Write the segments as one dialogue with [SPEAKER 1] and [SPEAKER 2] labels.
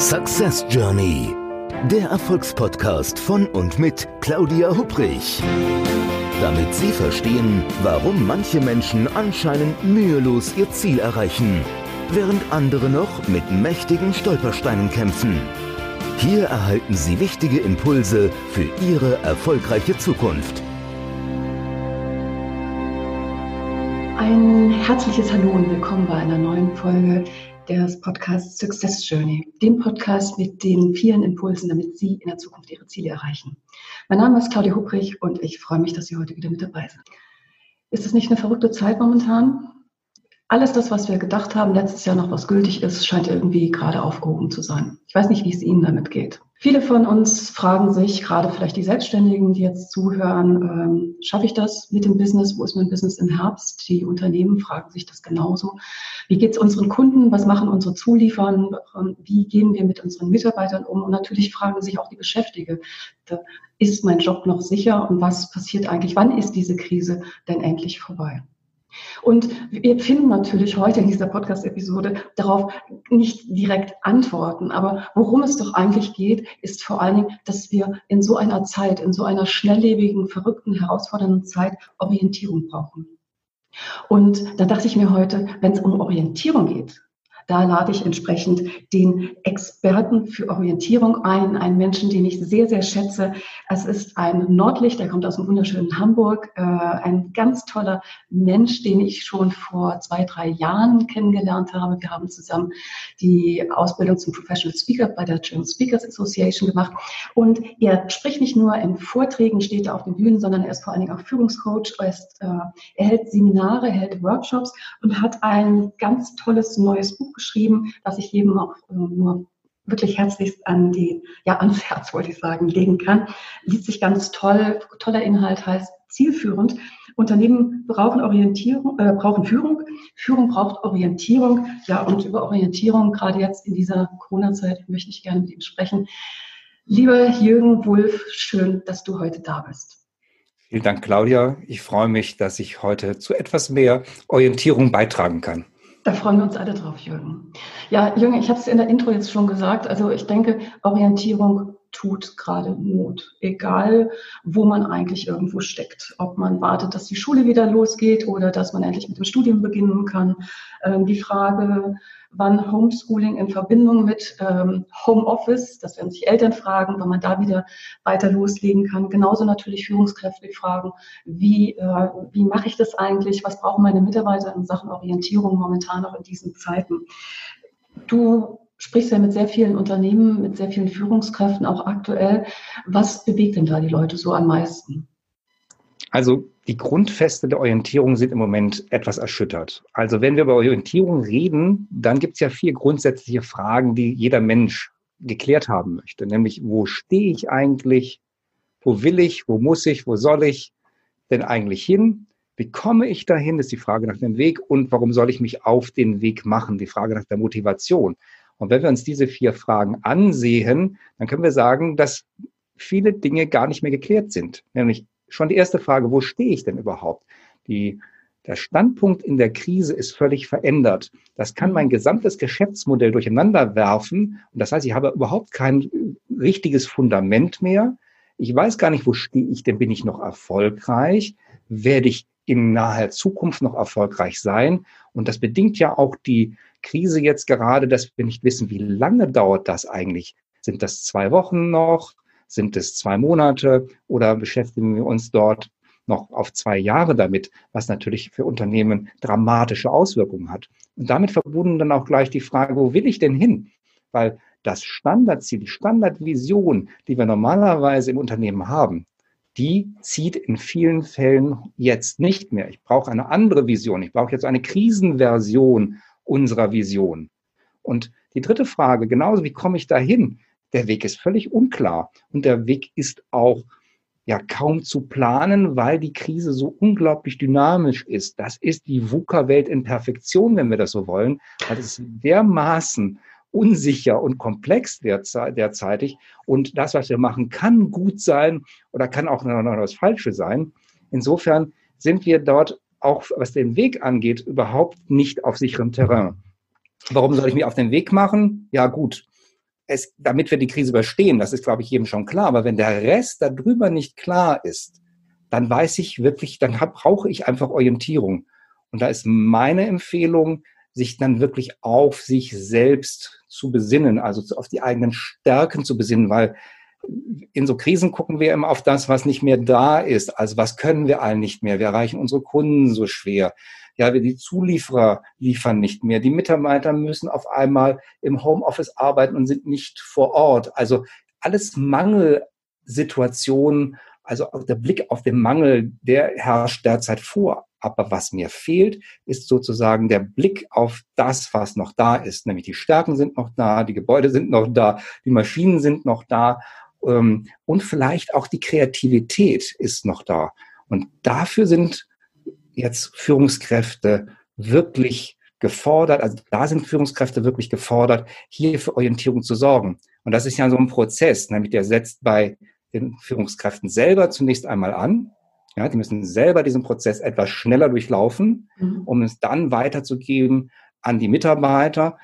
[SPEAKER 1] Success Journey, der Erfolgspodcast von und mit Claudia Hubrich. Damit Sie verstehen, warum manche Menschen anscheinend mühelos ihr Ziel erreichen, während andere noch mit mächtigen Stolpersteinen kämpfen. Hier erhalten Sie wichtige Impulse für Ihre erfolgreiche Zukunft.
[SPEAKER 2] Ein herzliches Hallo und willkommen bei einer neuen Folge des Podcasts Success Journey, dem Podcast mit den vielen Impulsen, damit Sie in der Zukunft Ihre Ziele erreichen. Mein Name ist Claudia Hubrich und ich freue mich, dass Sie heute wieder mit dabei sind. Ist es nicht eine verrückte Zeit momentan? Alles das, was wir gedacht haben, letztes Jahr noch was gültig ist, scheint irgendwie gerade aufgehoben zu sein. Ich weiß nicht, wie es Ihnen damit geht. Viele von uns fragen sich, gerade vielleicht die Selbstständigen, die jetzt zuhören, ähm, schaffe ich das mit dem Business? Wo ist mein Business im Herbst? Die Unternehmen fragen sich das genauso. Wie geht es unseren Kunden? Was machen unsere Zulieferer? Wie gehen wir mit unseren Mitarbeitern um? Und natürlich fragen sich auch die Beschäftigten, ist mein Job noch sicher? Und was passiert eigentlich? Wann ist diese Krise denn endlich vorbei? Und wir finden natürlich heute in dieser Podcast-Episode darauf nicht direkt Antworten. Aber worum es doch eigentlich geht, ist vor allen Dingen, dass wir in so einer Zeit, in so einer schnelllebigen, verrückten, herausfordernden Zeit Orientierung brauchen. Und da dachte ich mir heute, wenn es um Orientierung geht, da lade ich entsprechend den Experten für Orientierung ein, einen Menschen, den ich sehr, sehr schätze. Es ist ein Nordlicht, der kommt aus dem wunderschönen Hamburg, äh, ein ganz toller Mensch, den ich schon vor zwei, drei Jahren kennengelernt habe. Wir haben zusammen die Ausbildung zum Professional Speaker bei der German Speakers Association gemacht. Und er spricht nicht nur in Vorträgen, steht er auf den Bühnen, sondern er ist vor allen Dingen auch Führungscoach. Er, ist, äh, er hält Seminare, hält Workshops und hat ein ganz tolles neues Buch geschrieben, das ich jedem auch äh, nur wirklich herzlichst an die, ja, ans Herz wollte ich sagen, legen kann. Liest sich ganz toll, toller Inhalt heißt zielführend. Unternehmen brauchen Orientierung, äh, brauchen Führung. Führung braucht Orientierung. Ja, und über Orientierung, gerade jetzt in dieser Corona-Zeit, möchte ich gerne mit Ihnen sprechen. Lieber Jürgen Wulff, schön, dass du heute da bist.
[SPEAKER 3] Vielen Dank, Claudia. Ich freue mich, dass ich heute zu etwas mehr Orientierung beitragen kann.
[SPEAKER 2] Da freuen wir uns alle drauf, Jürgen. Ja, Jürgen, ich habe es in der Intro jetzt schon gesagt. Also ich denke, Orientierung tut gerade Not, egal wo man eigentlich irgendwo steckt. Ob man wartet, dass die Schule wieder losgeht oder dass man endlich mit dem Studium beginnen kann. Ähm, die Frage, wann Homeschooling in Verbindung mit ähm, Homeoffice, das werden sich Eltern fragen, wann man da wieder weiter loslegen kann. Genauso natürlich Führungskräfte fragen, wie, äh, wie mache ich das eigentlich? Was brauchen meine Mitarbeiter in Sachen Orientierung momentan auch in diesen Zeiten? Du sprichst ja mit sehr vielen Unternehmen, mit sehr vielen Führungskräften auch aktuell. Was bewegt denn da die Leute so am meisten?
[SPEAKER 3] Also die Grundfeste der Orientierung sind im Moment etwas erschüttert. Also wenn wir über Orientierung reden, dann gibt es ja vier grundsätzliche Fragen, die jeder Mensch geklärt haben möchte. Nämlich, wo stehe ich eigentlich? Wo will ich? Wo muss ich? Wo soll ich denn eigentlich hin? Wie komme ich dahin? Das ist die Frage nach dem Weg. Und warum soll ich mich auf den Weg machen? Die Frage nach der Motivation. Und wenn wir uns diese vier Fragen ansehen, dann können wir sagen, dass viele Dinge gar nicht mehr geklärt sind. Nämlich schon die erste Frage, wo stehe ich denn überhaupt? Die, der Standpunkt in der Krise ist völlig verändert. Das kann mein gesamtes Geschäftsmodell durcheinander werfen. Und das heißt, ich habe überhaupt kein richtiges Fundament mehr. Ich weiß gar nicht, wo stehe ich denn? Bin ich noch erfolgreich? Werde ich in naher Zukunft noch erfolgreich sein? Und das bedingt ja auch die Krise jetzt gerade, dass wir nicht wissen, wie lange dauert das eigentlich? Sind das zwei Wochen noch? Sind es zwei Monate? Oder beschäftigen wir uns dort noch auf zwei Jahre damit, was natürlich für Unternehmen dramatische Auswirkungen hat. Und damit verbunden dann auch gleich die Frage, wo will ich denn hin? Weil das Standardziel, die Standardvision, die wir normalerweise im Unternehmen haben, die zieht in vielen Fällen jetzt nicht mehr. Ich brauche eine andere Vision. Ich brauche jetzt eine Krisenversion unserer Vision. Und die dritte Frage, genauso wie komme ich dahin? Der Weg ist völlig unklar und der Weg ist auch ja kaum zu planen, weil die Krise so unglaublich dynamisch ist. Das ist die VUCA-Welt in Perfektion, wenn wir das so wollen. Das ist dermaßen unsicher und komplex derzeitig. Und das, was wir machen, kann gut sein oder kann auch noch das Falsche sein. Insofern sind wir dort auch was den Weg angeht, überhaupt nicht auf sicherem Terrain. Warum soll ich mich auf den Weg machen? Ja gut, es, damit wir die Krise überstehen, das ist, glaube ich, jedem schon klar. Aber wenn der Rest darüber nicht klar ist, dann weiß ich wirklich, dann brauche ich einfach Orientierung. Und da ist meine Empfehlung, sich dann wirklich auf sich selbst zu besinnen, also auf die eigenen Stärken zu besinnen, weil in so Krisen gucken wir immer auf das, was nicht mehr da ist. Also was können wir allen nicht mehr? Wir erreichen unsere Kunden so schwer. Ja, wir die Zulieferer liefern nicht mehr. Die Mitarbeiter müssen auf einmal im Homeoffice arbeiten und sind nicht vor Ort. Also alles Mangelsituationen, also der Blick auf den Mangel, der herrscht derzeit vor. Aber was mir fehlt, ist sozusagen der Blick auf das, was noch da ist. Nämlich die Stärken sind noch da, die Gebäude sind noch da, die Maschinen sind noch da ähm, und vielleicht auch die Kreativität ist noch da. Und dafür sind jetzt Führungskräfte wirklich gefordert, also da sind Führungskräfte wirklich gefordert, hier für Orientierung zu sorgen. Und das ist ja so ein Prozess, nämlich der setzt bei den Führungskräften selber zunächst einmal an, ja, die müssen selber diesen Prozess etwas schneller durchlaufen, mhm. um es dann weiterzugeben an die Mitarbeiter.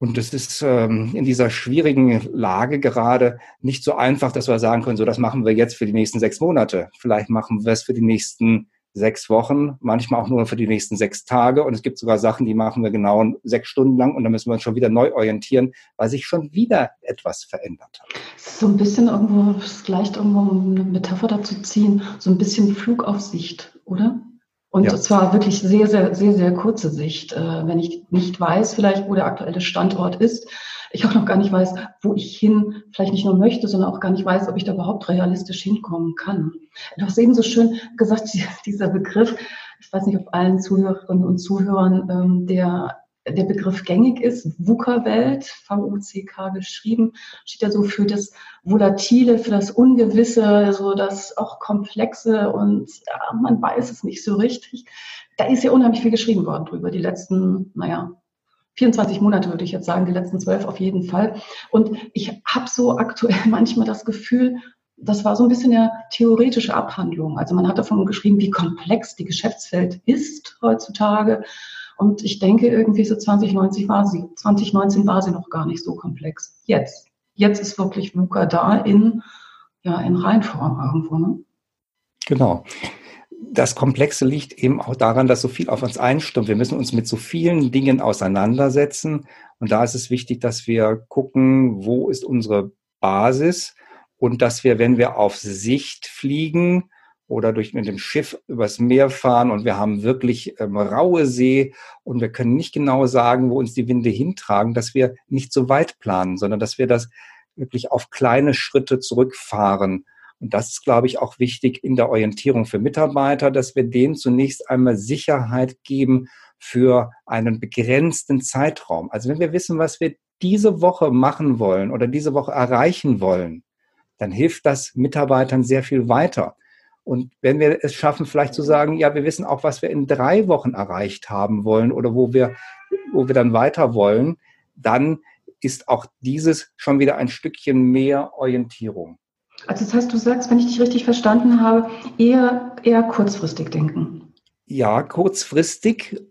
[SPEAKER 3] Und es ist ähm, in dieser schwierigen Lage gerade nicht so einfach, dass wir sagen können, so das machen wir jetzt für die nächsten sechs Monate. Vielleicht machen wir es für die nächsten sechs Wochen, manchmal auch nur für die nächsten sechs Tage. Und es gibt sogar Sachen, die machen wir genau sechs Stunden lang und dann müssen wir uns schon wieder neu orientieren, weil sich schon wieder etwas verändert hat.
[SPEAKER 2] So ein bisschen irgendwo, vielleicht irgendwo eine Metapher dazu ziehen, so ein bisschen Flugaufsicht, oder? Und ja. zwar wirklich sehr, sehr, sehr, sehr kurze Sicht. Äh, wenn ich nicht weiß, vielleicht, wo der aktuelle Standort ist, ich auch noch gar nicht weiß, wo ich hin vielleicht nicht nur möchte, sondern auch gar nicht weiß, ob ich da überhaupt realistisch hinkommen kann. Du hast eben so schön gesagt, dieser Begriff, ich weiß nicht, ob allen Zuhörerinnen und Zuhörern ähm, der der Begriff gängig ist, VUCA-Welt, V-U-C-K geschrieben, steht ja so für das Volatile, für das Ungewisse, so das auch Komplexe und ja, man weiß es nicht so richtig. Da ist ja unheimlich viel geschrieben worden drüber, die letzten, naja, 24 Monate würde ich jetzt sagen, die letzten zwölf auf jeden Fall. Und ich habe so aktuell manchmal das Gefühl, das war so ein bisschen eine theoretische Abhandlung. Also man hat davon geschrieben, wie komplex die Geschäftswelt ist heutzutage. Und ich denke irgendwie so 2090 war sie, 2019 war sie noch gar nicht so komplex. Jetzt. Jetzt ist wirklich VUCA da in, ja, in Reinform irgendwo, ne?
[SPEAKER 3] Genau das Komplexe liegt eben auch daran, dass so viel auf uns einstürmt. Wir müssen uns mit so vielen Dingen auseinandersetzen. Und da ist es wichtig, dass wir gucken, wo ist unsere Basis und dass wir, wenn wir auf Sicht fliegen oder durch mit dem Schiff übers Meer fahren und wir haben wirklich ähm, raue See und wir können nicht genau sagen, wo uns die Winde hintragen, dass wir nicht so weit planen, sondern dass wir das wirklich auf kleine Schritte zurückfahren und das ist, glaube ich, auch wichtig in der Orientierung für Mitarbeiter, dass wir denen zunächst einmal Sicherheit geben für einen begrenzten Zeitraum. Also wenn wir wissen, was wir diese Woche machen wollen oder diese Woche erreichen wollen, dann hilft das Mitarbeitern sehr viel weiter. Und wenn wir es schaffen, vielleicht zu sagen, ja, wir wissen auch, was wir in drei Wochen erreicht haben wollen oder wo wir, wo wir dann weiter wollen, dann ist auch dieses schon wieder ein Stückchen mehr Orientierung.
[SPEAKER 2] Also das heißt, du sagst, wenn ich dich richtig verstanden habe, eher, eher kurzfristig denken.
[SPEAKER 3] Ja, kurzfristig,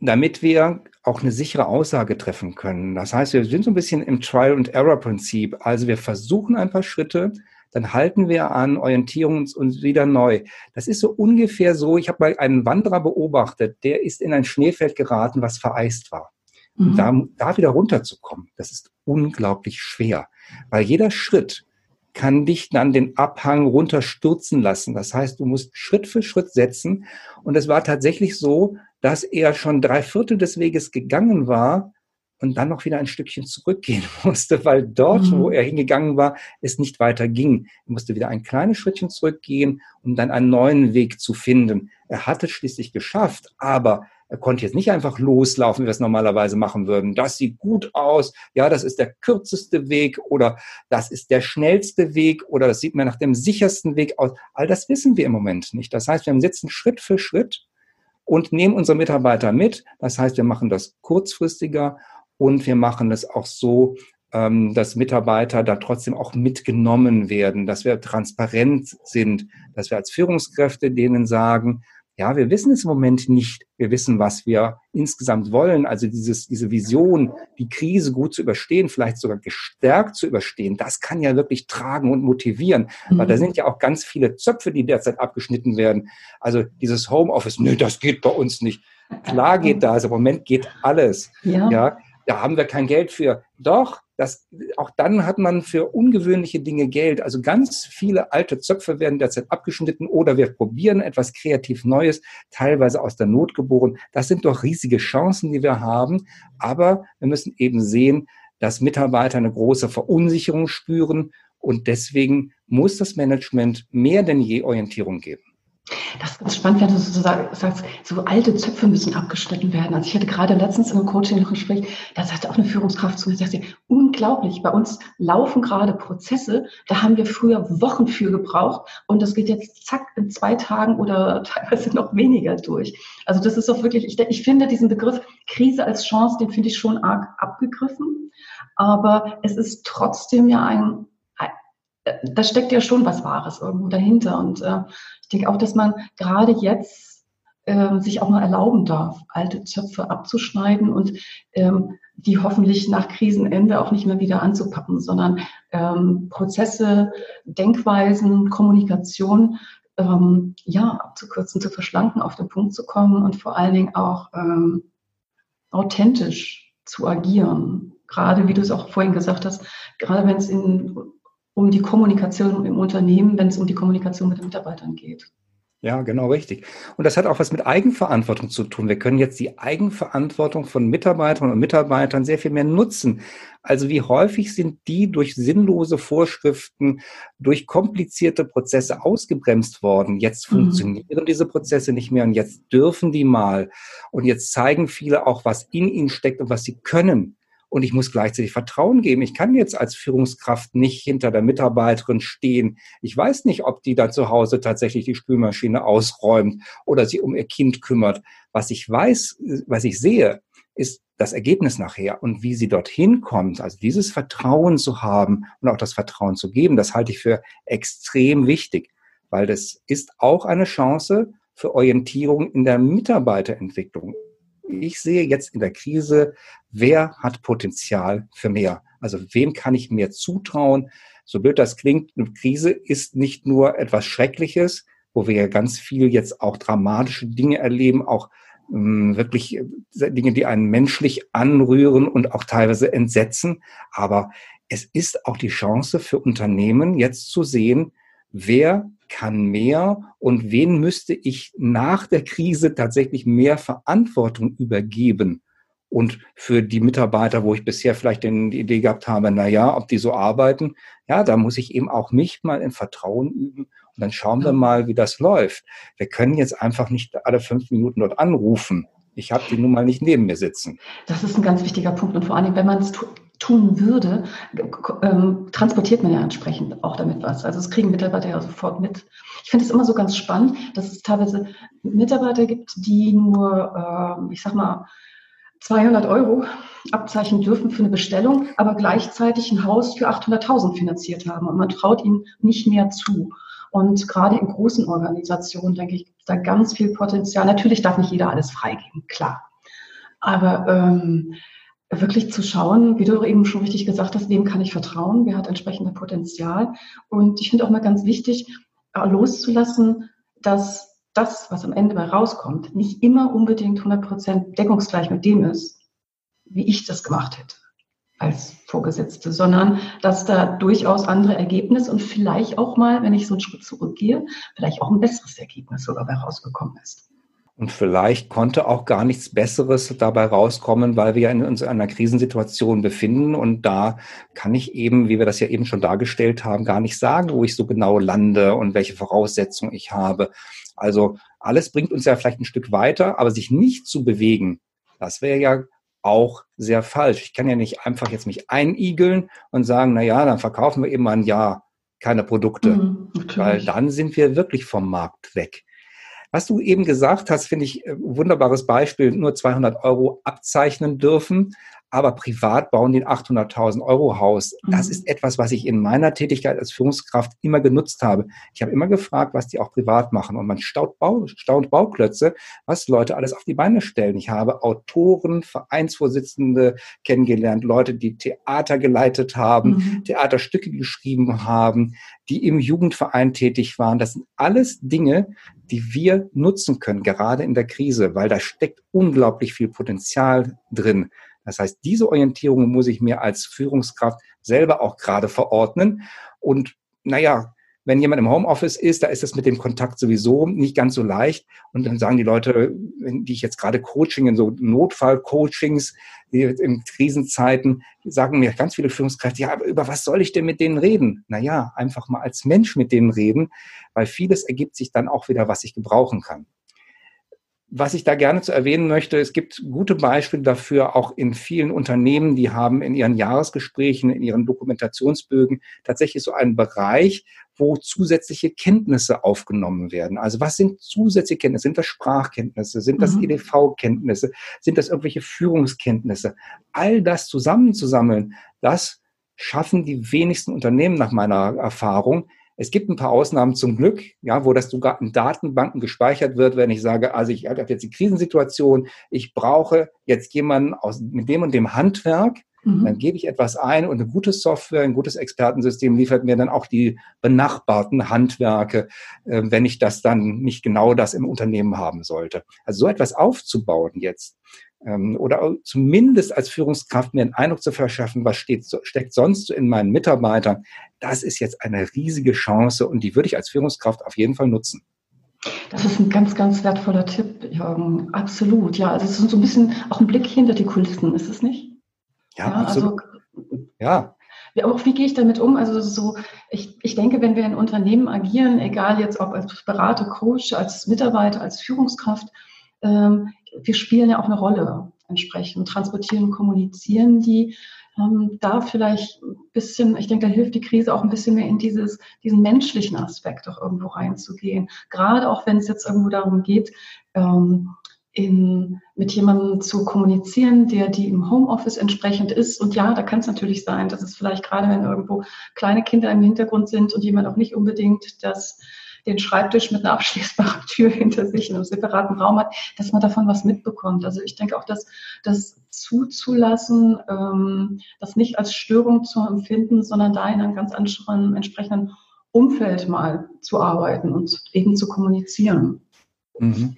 [SPEAKER 3] damit wir auch eine sichere Aussage treffen können. Das heißt, wir sind so ein bisschen im Trial-and-Error-Prinzip. Also wir versuchen ein paar Schritte, dann halten wir an, orientieren uns, uns wieder neu. Das ist so ungefähr so, ich habe mal einen Wanderer beobachtet, der ist in ein Schneefeld geraten, was vereist war. Mhm. Und da, da wieder runterzukommen, das ist unglaublich schwer, weil jeder Schritt, kann dich dann den Abhang runterstürzen lassen. Das heißt, du musst Schritt für Schritt setzen. Und es war tatsächlich so, dass er schon drei Viertel des Weges gegangen war und dann noch wieder ein Stückchen zurückgehen musste, weil dort, mhm. wo er hingegangen war, es nicht weiter ging. Er musste wieder ein kleines Schrittchen zurückgehen, um dann einen neuen Weg zu finden. Er hatte es schließlich geschafft, aber er konnte jetzt nicht einfach loslaufen, wie wir es normalerweise machen würden. Das sieht gut aus. Ja, das ist der kürzeste Weg oder das ist der schnellste Weg oder das sieht mir nach dem sichersten Weg aus. All das wissen wir im Moment nicht. Das heißt, wir sitzen Schritt für Schritt und nehmen unsere Mitarbeiter mit. Das heißt, wir machen das kurzfristiger und wir machen es auch so, ähm, dass Mitarbeiter da trotzdem auch mitgenommen werden, dass wir transparent sind, dass wir als Führungskräfte denen sagen, Ja, wir wissen es im Moment nicht. Wir wissen, was wir insgesamt wollen. Also dieses, diese Vision, die Krise gut zu überstehen, vielleicht sogar gestärkt zu überstehen, das kann ja wirklich tragen und motivieren. Mhm. Weil da sind ja auch ganz viele Zöpfe, die derzeit abgeschnitten werden. Also dieses Homeoffice, nö, das geht bei uns nicht. Klar geht das, im Moment geht alles. Ja. ja da haben wir kein Geld für. Doch, das, auch dann hat man für ungewöhnliche Dinge Geld. Also ganz viele alte Zöpfe werden derzeit abgeschnitten oder wir probieren etwas kreativ Neues, teilweise aus der Not geboren. Das sind doch riesige Chancen, die wir haben. Aber wir müssen eben sehen, dass Mitarbeiter eine große Verunsicherung spüren und deswegen muss das Management mehr denn je Orientierung geben.
[SPEAKER 2] Das ist ganz spannend, wenn du so sagst, so alte Zöpfe müssen abgeschnitten werden. Also ich hatte gerade letztens in einem Coaching noch Gespräch, da sagte auch eine Führungskraft zu mir, sagte, unglaublich, bei uns laufen gerade Prozesse, da haben wir früher Wochen für gebraucht und das geht jetzt zack in zwei Tagen oder teilweise noch weniger durch. Also das ist doch wirklich, ich, ich finde diesen Begriff Krise als Chance, den finde ich schon arg abgegriffen, aber es ist trotzdem ja ein da steckt ja schon was Wahres irgendwo dahinter. Und äh, ich denke auch, dass man gerade jetzt äh, sich auch mal erlauben darf, alte Zöpfe abzuschneiden und ähm, die hoffentlich nach Krisenende auch nicht mehr wieder anzupacken, sondern ähm, Prozesse, Denkweisen, Kommunikation ähm, ja abzukürzen, zu verschlanken, auf den Punkt zu kommen und vor allen Dingen auch ähm, authentisch zu agieren. Gerade wie du es auch vorhin gesagt hast, gerade wenn es in um die Kommunikation im Unternehmen, wenn es um die Kommunikation mit den Mitarbeitern geht.
[SPEAKER 3] Ja, genau richtig. Und das hat auch was mit Eigenverantwortung zu tun. Wir können jetzt die Eigenverantwortung von Mitarbeitern und Mitarbeitern sehr viel mehr nutzen. Also wie häufig sind die durch sinnlose Vorschriften, durch komplizierte Prozesse ausgebremst worden? Jetzt mhm. funktionieren diese Prozesse nicht mehr und jetzt dürfen die mal. Und jetzt zeigen viele auch, was in ihnen steckt und was sie können und ich muss gleichzeitig Vertrauen geben. Ich kann jetzt als Führungskraft nicht hinter der Mitarbeiterin stehen. Ich weiß nicht, ob die da zu Hause tatsächlich die Spülmaschine ausräumt oder sich um ihr Kind kümmert. Was ich weiß, was ich sehe, ist das Ergebnis nachher und wie sie dorthin kommt. Also dieses Vertrauen zu haben und auch das Vertrauen zu geben, das halte ich für extrem wichtig, weil das ist auch eine Chance für Orientierung in der Mitarbeiterentwicklung ich sehe jetzt in der Krise, wer hat Potenzial für mehr? Also wem kann ich mehr zutrauen? So blöd das klingt, eine Krise ist nicht nur etwas Schreckliches, wo wir ja ganz viel jetzt auch dramatische Dinge erleben, auch ähm, wirklich äh, Dinge, die einen menschlich anrühren und auch teilweise entsetzen. Aber es ist auch die Chance für Unternehmen jetzt zu sehen, wer kann mehr und wen müsste ich nach der Krise tatsächlich mehr Verantwortung übergeben? Und für die Mitarbeiter, wo ich bisher vielleicht die Idee gehabt habe, na ja, ob die so arbeiten, ja, da muss ich eben auch mich mal in Vertrauen üben und dann schauen wir mal, wie das läuft. Wir können jetzt einfach nicht alle fünf Minuten dort anrufen. Ich habe die nun mal nicht neben mir sitzen.
[SPEAKER 2] Das ist ein ganz wichtiger Punkt. Und vor allem, wenn man es tun würde, ähm, transportiert man ja entsprechend auch damit was. Also das kriegen Mitarbeiter ja sofort mit. Ich finde es immer so ganz spannend, dass es teilweise Mitarbeiter gibt, die nur, äh, ich sag mal, 200 Euro abzeichnen dürfen für eine Bestellung, aber gleichzeitig ein Haus für 800.000 finanziert haben und man traut ihnen nicht mehr zu. Und gerade in großen Organisationen, denke ich, gibt es da ganz viel Potenzial. Natürlich darf nicht jeder alles freigeben, klar. Aber ähm, wirklich zu schauen, wie du eben schon richtig gesagt hast, wem kann ich vertrauen, wer hat entsprechende Potenzial. Und ich finde auch mal ganz wichtig, äh, loszulassen, dass das, was am Ende bei rauskommt, nicht immer unbedingt 100% deckungsgleich mit dem ist, wie ich das gemacht hätte als Vorgesetzte, sondern dass da durchaus andere Ergebnisse und vielleicht auch mal, wenn ich so einen Schritt zurückgehe, vielleicht auch ein besseres Ergebnis sogar bei rausgekommen ist.
[SPEAKER 3] Und vielleicht konnte auch gar nichts Besseres dabei rauskommen, weil wir ja in uns einer Krisensituation befinden. Und da kann ich eben, wie wir das ja eben schon dargestellt haben, gar nicht sagen, wo ich so genau lande und welche Voraussetzungen ich habe. Also alles bringt uns ja vielleicht ein Stück weiter, aber sich nicht zu bewegen, das wäre ja auch sehr falsch. Ich kann ja nicht einfach jetzt mich einigeln und sagen, na ja, dann verkaufen wir eben ein Jahr keine Produkte, mhm, weil dann sind wir wirklich vom Markt weg. Was du eben gesagt hast, finde ich äh, wunderbares Beispiel, nur 200 Euro abzeichnen dürfen. Aber privat bauen die ein 800.000 Euro Haus. Das mhm. ist etwas, was ich in meiner Tätigkeit als Führungskraft immer genutzt habe. Ich habe immer gefragt, was die auch privat machen und man staunt, Bau, staunt Bauklötze, was Leute alles auf die Beine stellen. Ich habe Autoren, Vereinsvorsitzende kennengelernt, Leute, die Theater geleitet haben, mhm. Theaterstücke geschrieben haben, die im Jugendverein tätig waren. Das sind alles Dinge, die wir nutzen können, gerade in der Krise, weil da steckt unglaublich viel Potenzial drin. Das heißt, diese Orientierung muss ich mir als Führungskraft selber auch gerade verordnen. Und naja, wenn jemand im Homeoffice ist, da ist es mit dem Kontakt sowieso nicht ganz so leicht. Und dann sagen die Leute, die ich jetzt gerade Coaching, in so Notfall-Coachings in Krisenzeiten, sagen mir ganz viele Führungskräfte, ja, aber über was soll ich denn mit denen reden? Naja, einfach mal als Mensch mit denen reden, weil vieles ergibt sich dann auch wieder, was ich gebrauchen kann was ich da gerne zu erwähnen möchte, es gibt gute Beispiele dafür, auch in vielen Unternehmen, die haben in ihren Jahresgesprächen, in ihren Dokumentationsbögen tatsächlich so einen Bereich, wo zusätzliche Kenntnisse aufgenommen werden. Also was sind zusätzliche Kenntnisse? Sind das Sprachkenntnisse? Sind das mhm. EDV-Kenntnisse? Sind das irgendwelche Führungskenntnisse? All das zusammenzusammeln, das schaffen die wenigsten Unternehmen nach meiner Erfahrung, es gibt ein paar Ausnahmen zum Glück, ja, wo das sogar in Datenbanken gespeichert wird, wenn ich sage, also ich habe jetzt die Krisensituation, ich brauche jetzt jemanden aus, mit dem und dem Handwerk, mhm. dann gebe ich etwas ein und eine gute Software, ein gutes Expertensystem liefert mir dann auch die benachbarten Handwerke, äh, wenn ich das dann nicht genau das im Unternehmen haben sollte. Also so etwas aufzubauen jetzt, ähm, oder zumindest als Führungskraft mir einen Eindruck zu verschaffen, was steht, steckt sonst so in meinen Mitarbeitern, das ist jetzt eine riesige Chance und die würde ich als Führungskraft auf jeden Fall nutzen.
[SPEAKER 2] Das ist ein ganz, ganz wertvoller Tipp, Jürgen. Absolut. Ja, also es ist so ein bisschen auch ein Blick hinter die Kulissen, ist es nicht?
[SPEAKER 3] Ja, ja absolut.
[SPEAKER 2] Also, ja. Auch wie gehe ich damit um? Also so, ich, ich denke, wenn wir in Unternehmen agieren, egal jetzt ob als Berater, Coach, als Mitarbeiter, als Führungskraft, ähm, wir spielen ja auch eine Rolle entsprechend, transportieren, kommunizieren die. Ähm, da vielleicht ein bisschen, ich denke, da hilft die Krise auch ein bisschen mehr in dieses, diesen menschlichen Aspekt auch irgendwo reinzugehen. Gerade auch wenn es jetzt irgendwo darum geht, ähm, in, mit jemandem zu kommunizieren, der die im Homeoffice entsprechend ist. Und ja, da kann es natürlich sein, dass es vielleicht gerade, wenn irgendwo kleine Kinder im Hintergrund sind und jemand auch nicht unbedingt das den Schreibtisch mit einer abschließbaren Tür hinter sich in einem separaten Raum hat, dass man davon was mitbekommt. Also ich denke auch, dass das zuzulassen, ähm, das nicht als Störung zu empfinden, sondern da in einem ganz anderen entsprechenden Umfeld mal zu arbeiten und eben zu kommunizieren. Mhm.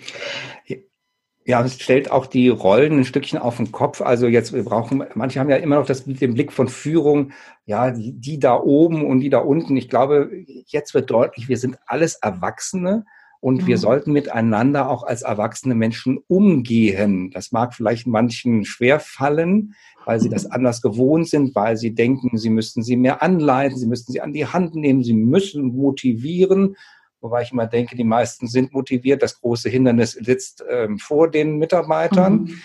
[SPEAKER 3] Ja, es stellt auch die Rollen ein Stückchen auf den Kopf. Also jetzt, wir brauchen, manche haben ja immer noch das, den Blick von Führung, ja, die, die da oben und die da unten. Ich glaube, jetzt wird deutlich, wir sind alles Erwachsene und mhm. wir sollten miteinander auch als erwachsene Menschen umgehen. Das mag vielleicht manchen schwer fallen, weil sie das anders gewohnt sind, weil sie denken, sie müssten sie mehr anleiten, sie müssten sie an die Hand nehmen, sie müssen motivieren. Wobei ich immer denke, die meisten sind motiviert. Das große Hindernis sitzt ähm, vor den Mitarbeitern. Mhm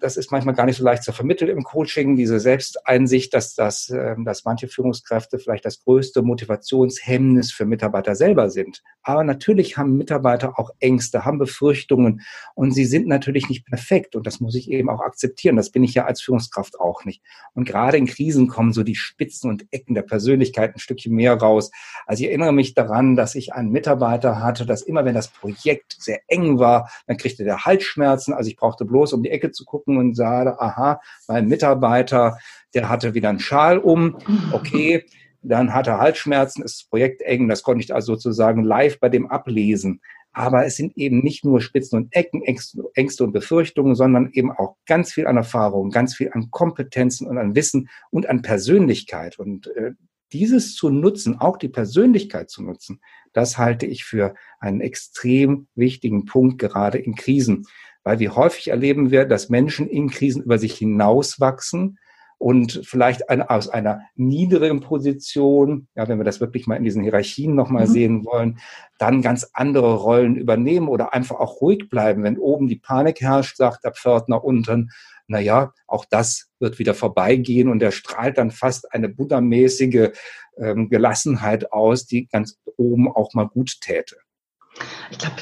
[SPEAKER 3] das ist manchmal gar nicht so leicht zu vermitteln im Coaching, diese Selbsteinsicht, dass, dass, ähm, dass manche Führungskräfte vielleicht das größte Motivationshemmnis für Mitarbeiter selber sind. Aber natürlich haben Mitarbeiter auch Ängste, haben Befürchtungen und sie sind natürlich nicht perfekt und das muss ich eben auch akzeptieren. Das bin ich ja als Führungskraft auch nicht. Und gerade in Krisen kommen so die Spitzen und Ecken der Persönlichkeit ein Stückchen mehr raus. Also ich erinnere mich daran, dass ich einen Mitarbeiter hatte, dass immer wenn das Projekt sehr eng war, dann kriegte der Halsschmerzen. Also ich brauchte bloß um die Ecke zu gucken und sage, aha, mein Mitarbeiter, der hatte wieder einen Schal um, okay, dann hat er Halsschmerzen, ist das Projekt eng, das konnte ich also sozusagen live bei dem ablesen. Aber es sind eben nicht nur Spitzen und Ecken, Ängste und Befürchtungen, sondern eben auch ganz viel an Erfahrung, ganz viel an Kompetenzen und an Wissen und an Persönlichkeit. Und äh, dieses zu nutzen, auch die Persönlichkeit zu nutzen, das halte ich für einen extrem wichtigen Punkt, gerade in Krisen weil wie häufig erleben wir, dass Menschen in Krisen über sich hinauswachsen und vielleicht eine, aus einer niedrigen Position, ja, wenn wir das wirklich mal in diesen Hierarchien nochmal mhm. sehen wollen, dann ganz andere Rollen übernehmen oder einfach auch ruhig bleiben. Wenn oben die Panik herrscht, sagt der Pförtner unten, na ja, auch das wird wieder vorbeigehen und er strahlt dann fast eine buddhamäßige ähm, Gelassenheit aus, die ganz oben auch mal gut täte.
[SPEAKER 2] Ich glaube,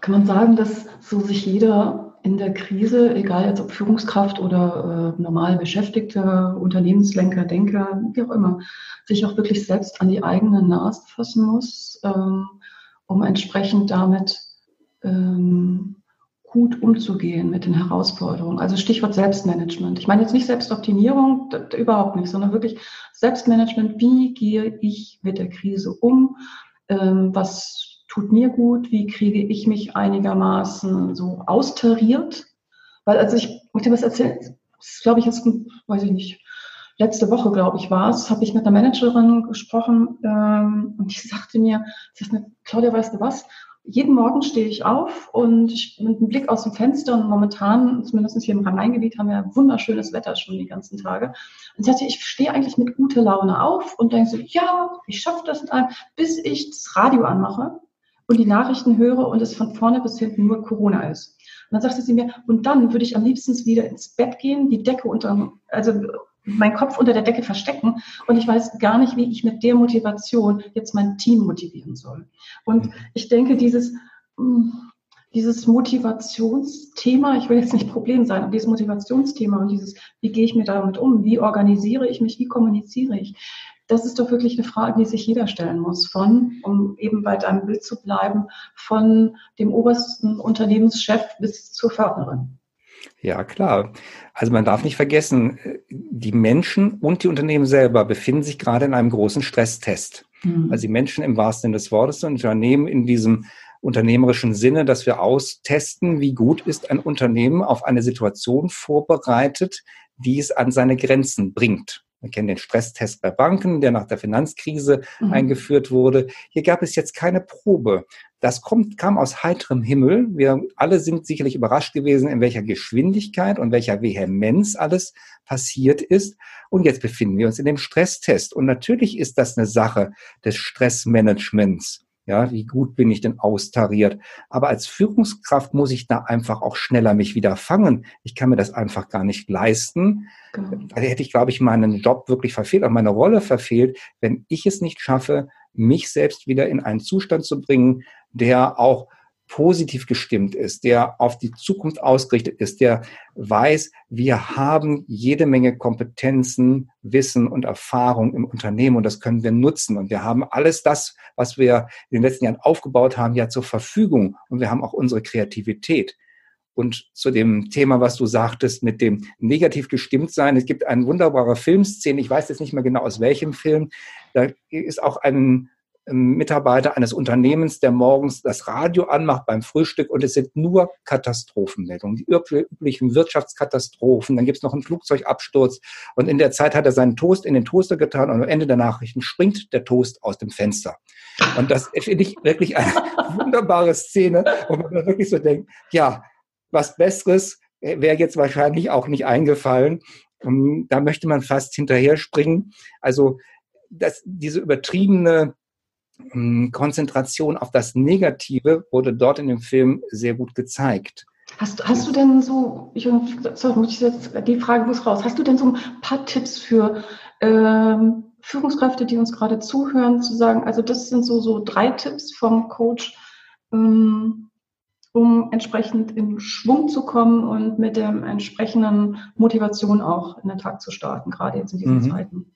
[SPEAKER 2] kann man sagen, dass so sich jeder in der Krise, egal jetzt ob Führungskraft oder äh, normal Beschäftigter, Unternehmenslenker, Denker, wie auch immer, sich auch wirklich selbst an die eigene Nase fassen muss, ähm, um entsprechend damit ähm, gut umzugehen mit den Herausforderungen. Also Stichwort Selbstmanagement. Ich meine jetzt nicht Selbstoptimierung, überhaupt nicht, sondern wirklich Selbstmanagement. Wie gehe ich mit der Krise um? Ähm, was tut mir gut? Wie kriege ich mich einigermaßen so austariert? Weil, also ich möchte was erzählen, das glaube ich jetzt, weiß ich nicht, letzte Woche, glaube ich, war es, habe ich mit einer Managerin gesprochen ähm, und die sagte mir, sie sagt mir, Claudia, weißt du was? jeden Morgen stehe ich auf und ich, mit einem Blick aus dem Fenster und momentan, zumindest hier im Rhein-Main-Gebiet, haben wir wunderschönes Wetter schon die ganzen Tage. Und ich sagte, ich stehe eigentlich mit guter Laune auf und denke so, ja, ich schaffe das mit allem, bis ich das Radio anmache und die Nachrichten höre und es von vorne bis hinten nur Corona ist. Und dann sagte sie mir, und dann würde ich am liebsten wieder ins Bett gehen, die Decke unter, also meinen Kopf unter der Decke verstecken und ich weiß gar nicht, wie ich mit der Motivation jetzt mein Team motivieren soll. Und ich denke, dieses, hm, dieses Motivationsthema, ich will jetzt nicht Problem sein, aber dieses Motivationsthema und dieses, wie gehe ich mir damit um, wie organisiere ich mich, wie kommuniziere ich, das ist doch wirklich eine Frage, die sich jeder stellen muss. Von, um eben bei deinem Bild zu bleiben, von dem obersten Unternehmenschef bis zur Fördnerin.
[SPEAKER 3] Ja, klar. Also man darf nicht vergessen, die Menschen und die Unternehmen selber befinden sich gerade in einem großen Stresstest. Mhm. Also die Menschen im wahrsten Sinne des Wortes und Unternehmen in diesem unternehmerischen Sinne, dass wir austesten, wie gut ist ein Unternehmen auf eine Situation vorbereitet, die es an seine Grenzen bringt. Wir kennen den Stresstest bei Banken, der nach der Finanzkrise mhm. eingeführt wurde. Hier gab es jetzt keine Probe. Das kommt, kam aus heiterem Himmel. Wir alle sind sicherlich überrascht gewesen, in welcher Geschwindigkeit und welcher Vehemenz alles passiert ist. Und jetzt befinden wir uns in dem Stresstest. Und natürlich ist das eine Sache des Stressmanagements. Ja, wie gut bin ich denn austariert? Aber als Führungskraft muss ich da einfach auch schneller mich wieder fangen. Ich kann mir das einfach gar nicht leisten. Genau. Da hätte ich, glaube ich, meinen Job wirklich verfehlt, auch meine Rolle verfehlt, wenn ich es nicht schaffe, mich selbst wieder in einen Zustand zu bringen, der auch positiv gestimmt ist, der auf die Zukunft ausgerichtet ist, der weiß, wir haben jede Menge Kompetenzen, Wissen und Erfahrung im Unternehmen und das können wir nutzen. Und wir haben alles das, was wir in den letzten Jahren aufgebaut haben, ja zur Verfügung. Und wir haben auch unsere Kreativität. Und zu dem Thema, was du sagtest, mit dem negativ gestimmt sein. Es gibt eine wunderbare Filmszene, ich weiß jetzt nicht mehr genau aus welchem Film. Da ist auch ein Mitarbeiter eines Unternehmens, der morgens das Radio anmacht beim Frühstück und es sind nur Katastrophenmeldungen, die üblichen Wirtschaftskatastrophen. Dann gibt es noch einen Flugzeugabsturz und in der Zeit hat er seinen Toast in den Toaster getan und am Ende der Nachrichten springt der Toast aus dem Fenster. Und das finde ich wirklich eine wunderbare Szene, wo man wirklich so denkt, ja, was Besseres wäre jetzt wahrscheinlich auch nicht eingefallen. Da möchte man fast hinterher springen. Also das, diese übertriebene ähm, Konzentration auf das Negative wurde dort in dem Film sehr gut gezeigt.
[SPEAKER 2] Hast, hast du denn so, ich, sorry, muss ich jetzt, die Frage muss raus, hast du denn so ein paar Tipps für ähm, Führungskräfte, die uns gerade zuhören, zu sagen, also das sind so, so drei Tipps vom Coach, ähm, um entsprechend in Schwung zu kommen und mit der entsprechenden Motivation auch in den Tag zu starten, gerade jetzt in diesen mhm. Zeiten?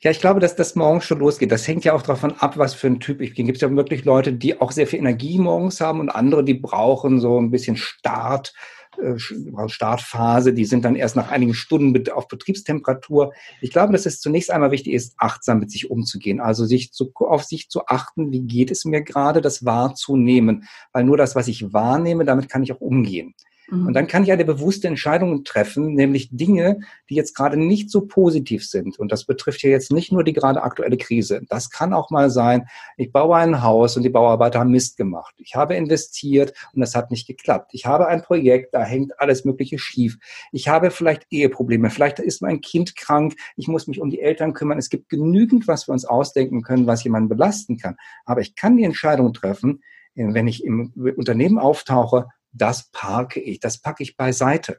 [SPEAKER 3] Ja, ich glaube, dass das morgens schon losgeht. Das hängt ja auch davon ab, was für ein Typ ich bin. Gibt es ja wirklich Leute, die auch sehr viel Energie morgens haben und andere, die brauchen so ein bisschen Start, äh, Startphase. Die sind dann erst nach einigen Stunden auf Betriebstemperatur. Ich glaube, dass es zunächst einmal wichtig ist, achtsam mit sich umzugehen. Also sich zu, auf sich zu achten, wie geht es mir gerade, das wahrzunehmen. Weil nur das, was ich wahrnehme, damit kann ich auch umgehen. Und mhm. dann kann ich eine bewusste Entscheidung treffen, nämlich Dinge, die jetzt gerade nicht so positiv sind. Und das betrifft ja jetzt nicht nur die gerade aktuelle Krise. Das kann auch mal sein, ich baue ein Haus und die Bauarbeiter haben Mist gemacht. Ich habe investiert und das hat nicht geklappt. Ich habe ein Projekt, da hängt alles Mögliche schief. Ich habe vielleicht Eheprobleme. Vielleicht ist mein Kind krank. Ich muss mich um die Eltern kümmern. Es gibt genügend, was wir uns ausdenken können, was jemanden belasten kann. Aber ich kann die Entscheidung treffen, wenn ich im Unternehmen auftauche, das parke ich, das packe ich beiseite.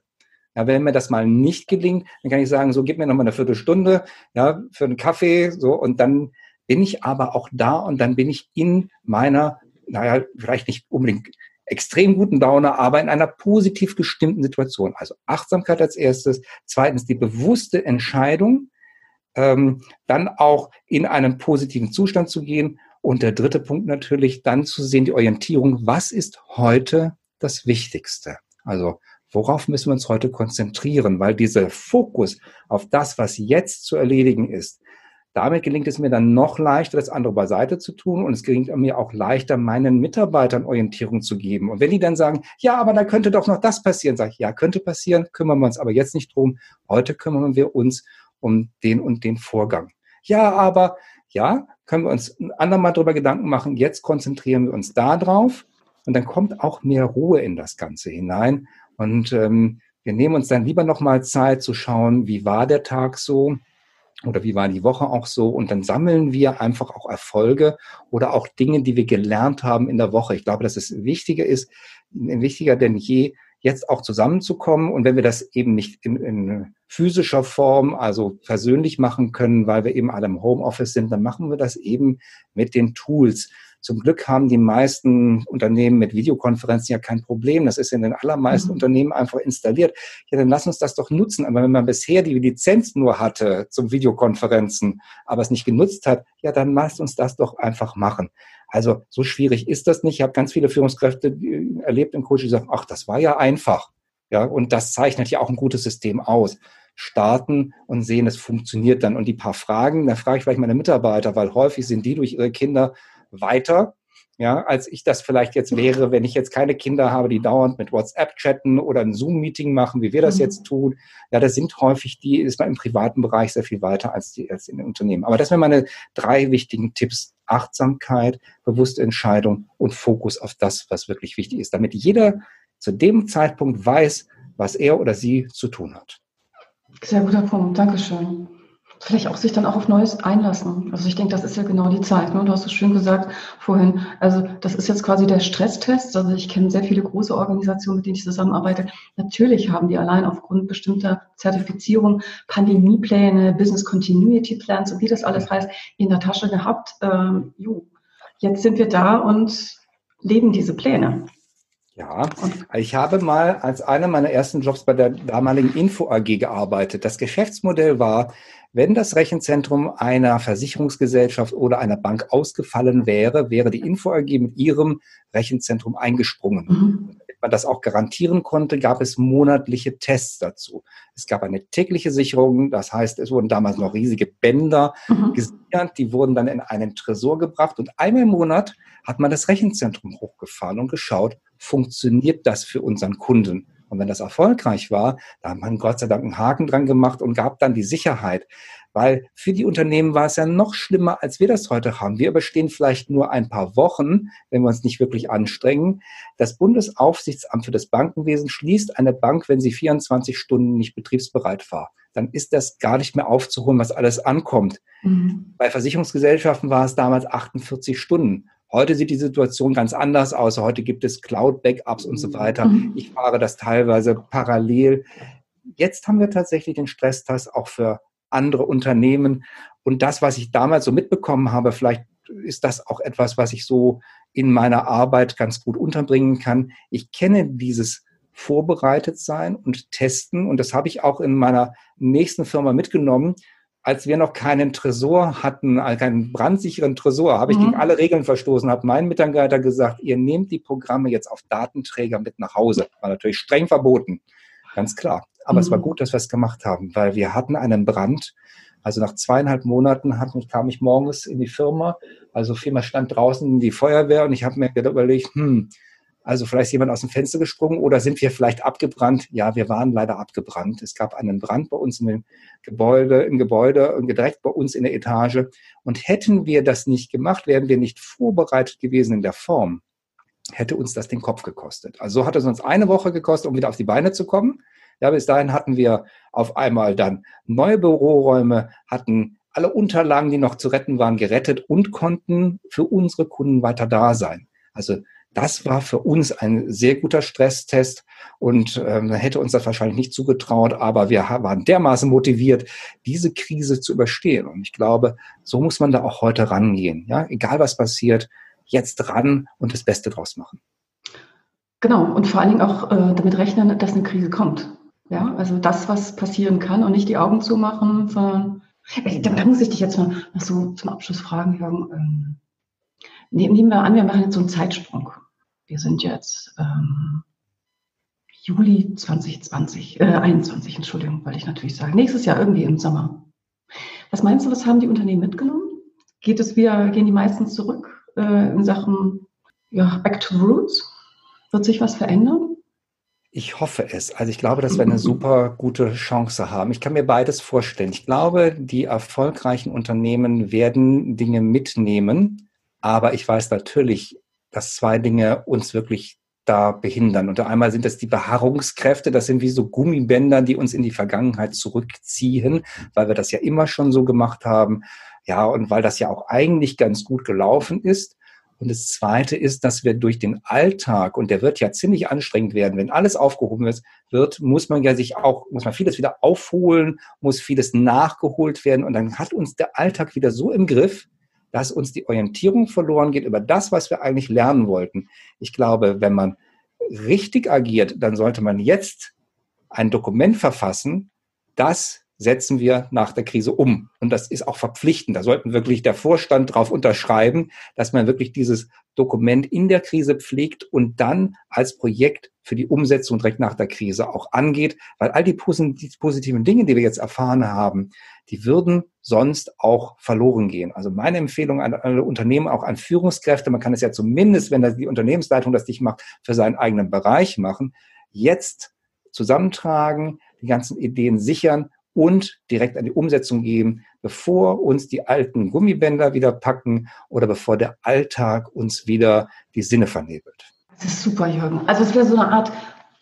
[SPEAKER 3] Ja, wenn mir das mal nicht gelingt, dann kann ich sagen, so gib mir noch mal eine Viertelstunde, ja, für einen Kaffee, so, und dann bin ich aber auch da und dann bin ich in meiner, naja, vielleicht nicht unbedingt extrem guten Laune, aber in einer positiv gestimmten Situation. Also Achtsamkeit als erstes. Zweitens die bewusste Entscheidung, ähm, dann auch in einen positiven Zustand zu gehen. Und der dritte Punkt natürlich, dann zu sehen, die Orientierung, was ist heute das Wichtigste? Also worauf müssen wir uns heute konzentrieren? Weil dieser Fokus auf das, was jetzt zu erledigen ist, damit gelingt es mir dann noch leichter, das andere beiseite zu tun und es gelingt mir auch leichter, meinen Mitarbeitern Orientierung zu geben. Und wenn die dann sagen, ja, aber da könnte doch noch das passieren, sage ich, ja, könnte passieren, kümmern wir uns aber jetzt nicht drum. Heute kümmern wir uns um den und den Vorgang. Ja, aber ja, können wir uns ein andermal darüber Gedanken machen. Jetzt konzentrieren wir uns da drauf und dann kommt auch mehr Ruhe in das Ganze hinein. Und ähm, wir nehmen uns dann lieber nochmal Zeit zu schauen, wie war der Tag so oder wie war die Woche auch so. Und dann sammeln wir einfach auch Erfolge oder auch Dinge, die wir gelernt haben in der Woche. Ich glaube, dass es wichtiger ist, wichtiger denn je, jetzt auch zusammenzukommen. Und wenn wir das eben nicht in, in physischer Form, also persönlich machen können, weil wir eben alle im Homeoffice sind, dann machen wir das eben mit den Tools. Zum Glück haben die meisten Unternehmen mit Videokonferenzen ja kein Problem. Das ist in den allermeisten mhm. Unternehmen einfach installiert. Ja, dann lass uns das doch nutzen. Aber wenn man bisher die Lizenz nur hatte zum Videokonferenzen, aber es nicht genutzt hat, ja, dann lasst uns das doch einfach machen. Also so schwierig ist das nicht. Ich habe ganz viele Führungskräfte erlebt im Coaching, die sagen, ach, das war ja einfach. Ja, und das zeichnet ja auch ein gutes System aus. Starten und sehen, es funktioniert dann. Und die paar Fragen, da frage ich vielleicht meine Mitarbeiter, weil häufig sind die durch ihre Kinder weiter, ja, als ich das vielleicht jetzt wäre, wenn ich jetzt keine Kinder habe, die dauernd mit WhatsApp chatten oder ein Zoom-Meeting machen, wie wir das mhm. jetzt tun. Ja, das sind häufig die, ist man im privaten Bereich sehr viel weiter als, die, als in den Unternehmen. Aber das wären meine drei wichtigen Tipps. Achtsamkeit, bewusste Entscheidung und Fokus auf das, was wirklich wichtig ist, damit jeder zu dem Zeitpunkt weiß, was er oder sie zu tun hat.
[SPEAKER 2] Sehr guter Punkt. Dankeschön vielleicht auch sich dann auch auf Neues einlassen. Also ich denke, das ist ja genau die Zeit. Ne? Du hast es schön gesagt vorhin. Also das ist jetzt quasi der Stresstest. Also ich kenne sehr viele große Organisationen, mit denen ich zusammenarbeite. Natürlich haben die allein aufgrund bestimmter Zertifizierung Pandemiepläne, Business Continuity Plans und wie das alles heißt, in der Tasche gehabt. Ähm, jo, jetzt sind wir da und leben diese Pläne.
[SPEAKER 3] Ja, ich habe mal als einer meiner ersten Jobs bei der damaligen Info AG gearbeitet. Das Geschäftsmodell war, wenn das Rechenzentrum einer Versicherungsgesellschaft oder einer Bank ausgefallen wäre, wäre die Info AG mit ihrem Rechenzentrum eingesprungen. Mhm. Man das auch garantieren konnte, gab es monatliche Tests dazu. Es gab eine tägliche Sicherung, das heißt, es wurden damals noch riesige Bänder mhm. gesichert, die wurden dann in einen Tresor gebracht und einmal im Monat hat man das Rechenzentrum hochgefahren und geschaut, funktioniert das für unseren Kunden? Und wenn das erfolgreich war, da hat man Gott sei Dank einen Haken dran gemacht und gab dann die Sicherheit. Weil für die Unternehmen war es ja noch schlimmer, als wir das heute haben. Wir überstehen vielleicht nur ein paar Wochen, wenn wir uns nicht wirklich anstrengen. Das Bundesaufsichtsamt für das Bankenwesen schließt eine Bank, wenn sie 24 Stunden nicht betriebsbereit war. Dann ist das gar nicht mehr aufzuholen, was alles ankommt. Mhm. Bei Versicherungsgesellschaften war es damals 48 Stunden. Heute sieht die Situation ganz anders aus. Heute gibt es Cloud-Backups und so weiter. Mhm. Ich fahre das teilweise parallel. Jetzt haben wir tatsächlich den Stresstest auch für andere Unternehmen. Und das, was ich damals so mitbekommen habe, vielleicht ist das auch etwas, was ich so in meiner Arbeit ganz gut unterbringen kann. Ich kenne dieses vorbereitet sein und testen. Und das habe ich auch in meiner nächsten Firma mitgenommen als wir noch keinen Tresor hatten, also keinen brandsicheren Tresor, habe ich mhm. gegen alle Regeln verstoßen, habe meinen Mitarbeiter gesagt, ihr nehmt die Programme jetzt auf Datenträger mit nach Hause. War natürlich streng verboten, ganz klar. Aber mhm. es war mhm. gut, dass wir es gemacht haben, weil wir hatten einen Brand. Also nach zweieinhalb Monaten hat mich, kam ich morgens in die Firma, also vielmehr stand draußen die Feuerwehr und ich habe mir überlegt, hm, also vielleicht ist jemand aus dem Fenster gesprungen oder sind wir vielleicht abgebrannt? Ja, wir waren leider abgebrannt. Es gab einen Brand bei uns im Gebäude, im Gebäude und direkt bei uns in der Etage. Und hätten wir das nicht gemacht, wären wir nicht vorbereitet gewesen in der Form, hätte uns das den Kopf gekostet. Also so hat es uns eine Woche gekostet, um wieder auf die Beine zu kommen. Ja, bis dahin hatten wir auf einmal dann neue Büroräume, hatten alle Unterlagen, die noch zu retten waren, gerettet und konnten für unsere Kunden weiter da sein. Also das war für uns ein sehr guter Stresstest und ähm, hätte uns das wahrscheinlich nicht zugetraut, aber wir waren dermaßen motiviert, diese Krise zu überstehen. Und ich glaube, so muss man da auch heute rangehen. Ja, egal was passiert, jetzt ran und das Beste draus machen.
[SPEAKER 2] Genau, und vor allen Dingen auch äh, damit rechnen, dass eine Krise kommt. Ja, also das, was passieren kann und nicht die Augen zumachen, sondern da, muss ich dich jetzt mal so zum Abschluss fragen, Jürgen. Ähm, nehmen wir an, wir machen jetzt so einen Zeitsprung. Wir sind jetzt ähm, Juli 2020, äh, 21, Entschuldigung, wollte ich natürlich sagen. Nächstes Jahr irgendwie im Sommer. Was meinst du, was haben die Unternehmen mitgenommen? Geht es wieder, gehen die meistens zurück äh, in Sachen ja, Back to Roots? Wird sich was verändern?
[SPEAKER 3] Ich hoffe es. Also ich glaube, dass wir eine super gute Chance haben. Ich kann mir beides vorstellen. Ich glaube, die erfolgreichen Unternehmen werden Dinge mitnehmen, aber ich weiß natürlich, dass zwei Dinge uns wirklich da behindern. Und einmal sind das die Beharrungskräfte, das sind wie so Gummibänder, die uns in die Vergangenheit zurückziehen, weil wir das ja immer schon so gemacht haben. Ja, und weil das ja auch eigentlich ganz gut gelaufen ist. Und das Zweite ist, dass wir durch den Alltag, und der wird ja ziemlich anstrengend werden, wenn alles aufgehoben wird, muss man ja sich auch, muss man vieles wieder aufholen, muss vieles nachgeholt werden. Und dann hat uns der Alltag wieder so im Griff, dass uns die Orientierung verloren geht über das, was wir eigentlich lernen wollten. Ich glaube, wenn man richtig agiert, dann sollte man jetzt ein Dokument verfassen, das setzen wir nach der Krise um. Und das ist auch verpflichtend. Da sollten wirklich der Vorstand darauf unterschreiben, dass man wirklich dieses Dokument in der Krise pflegt und dann als Projekt für die Umsetzung direkt nach der Krise auch angeht, weil all die positiven Dinge, die wir jetzt erfahren haben, die würden sonst auch verloren gehen. Also meine Empfehlung an alle Unternehmen, auch an Führungskräfte, man kann es ja zumindest, wenn die Unternehmensleitung das nicht macht, für seinen eigenen Bereich machen, jetzt zusammentragen, die ganzen Ideen sichern und direkt an die Umsetzung geben, bevor uns die alten Gummibänder wieder packen oder bevor der Alltag uns wieder die Sinne vernebelt.
[SPEAKER 2] Das ist super, Jürgen. Also es wäre so eine Art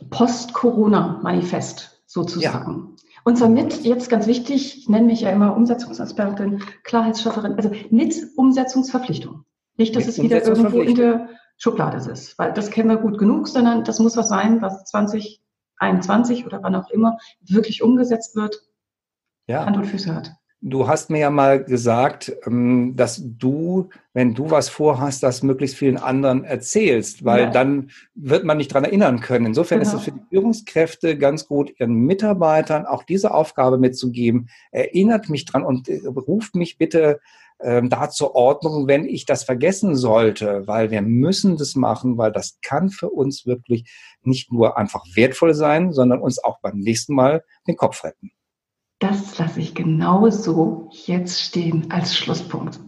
[SPEAKER 2] Post-Corona-Manifest sozusagen. Ja. Und zwar mit, jetzt ganz wichtig, ich nenne mich ja immer Umsetzungsexpertin, Klarheitsschafferin, also mit Umsetzungsverpflichtung. Nicht, dass mit es wieder irgendwo in der Schublade ist, weil das kennen wir gut genug, sondern das muss was sein, was 2021 oder wann auch immer wirklich umgesetzt wird ja. Hand und Füße hat.
[SPEAKER 3] Du hast mir ja mal gesagt, ähm, dass du, wenn du was vorhast, das möglichst vielen anderen erzählst, weil ja. dann wird man nicht dran erinnern können. Insofern genau. ist es für die Führungskräfte ganz gut, ihren Mitarbeitern auch diese Aufgabe mitzugeben. Erinnert mich dran und äh, ruft mich bitte ähm, da zur Ordnung, wenn ich das vergessen sollte, weil wir müssen das machen, weil das kann für uns wirklich nicht nur einfach wertvoll sein, sondern uns auch beim nächsten Mal den Kopf retten.
[SPEAKER 2] Das lasse ich genau so jetzt stehen als Schlusspunkt.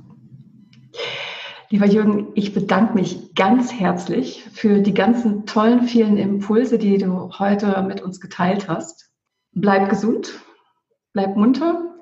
[SPEAKER 2] Lieber Jürgen, ich bedanke mich ganz herzlich für die ganzen tollen, vielen Impulse, die du heute mit uns geteilt hast. Bleib gesund, bleib munter.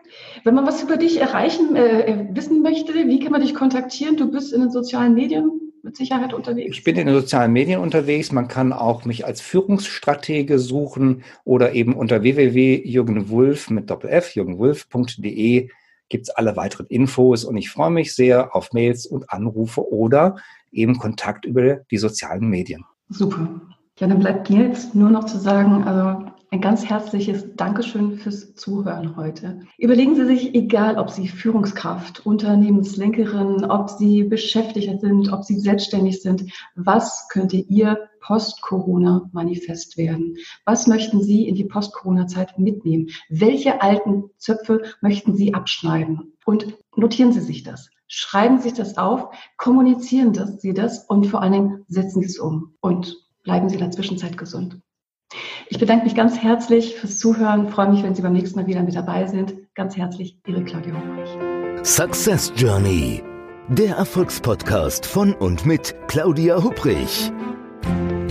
[SPEAKER 2] Wenn man was über dich erreichen, äh, wissen möchte, wie kann man dich kontaktieren? Du bist in den sozialen Medien mit Sicherheit unterwegs?
[SPEAKER 3] Ich bin in den sozialen Medien unterwegs. Man kann auch mich als Führungsstratege suchen oder eben unter www.jürgenwulf mit Doppel-F, jürgenwulf.de gibt es alle weiteren Infos und ich freue mich sehr auf Mails und Anrufe oder eben Kontakt über die sozialen Medien.
[SPEAKER 2] Super. Ja, dann bleibt mir jetzt nur noch zu sagen, also ein ganz herzliches Dankeschön fürs Zuhören heute. Überlegen Sie sich, egal ob Sie Führungskraft, Unternehmenslenkerin, ob Sie Beschäftigter sind, ob Sie selbstständig sind, was könnte Ihr Post-Corona-Manifest werden? Was möchten Sie in die Post-Corona-Zeit mitnehmen? Welche alten Zöpfe möchten Sie abschneiden? Und notieren Sie sich das. Schreiben Sie das auf, kommunizieren Sie das und vor allen Dingen setzen Sie es um. Und bleiben Sie in der Zwischenzeit gesund. Ich bedanke mich ganz herzlich fürs Zuhören. Freue mich, wenn Sie beim nächsten Mal wieder mit dabei sind. Ganz herzlich, Ihre Claudia Hubrich.
[SPEAKER 1] Success Journey, der Erfolgspodcast von und mit Claudia Hubrich.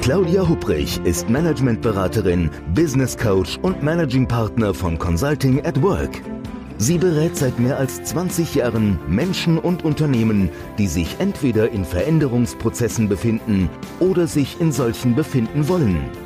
[SPEAKER 1] Claudia Hubrich ist Managementberaterin, Business Coach und Managing Partner von Consulting at Work. Sie berät seit mehr als 20 Jahren Menschen und Unternehmen, die sich entweder in Veränderungsprozessen befinden oder sich in solchen befinden wollen.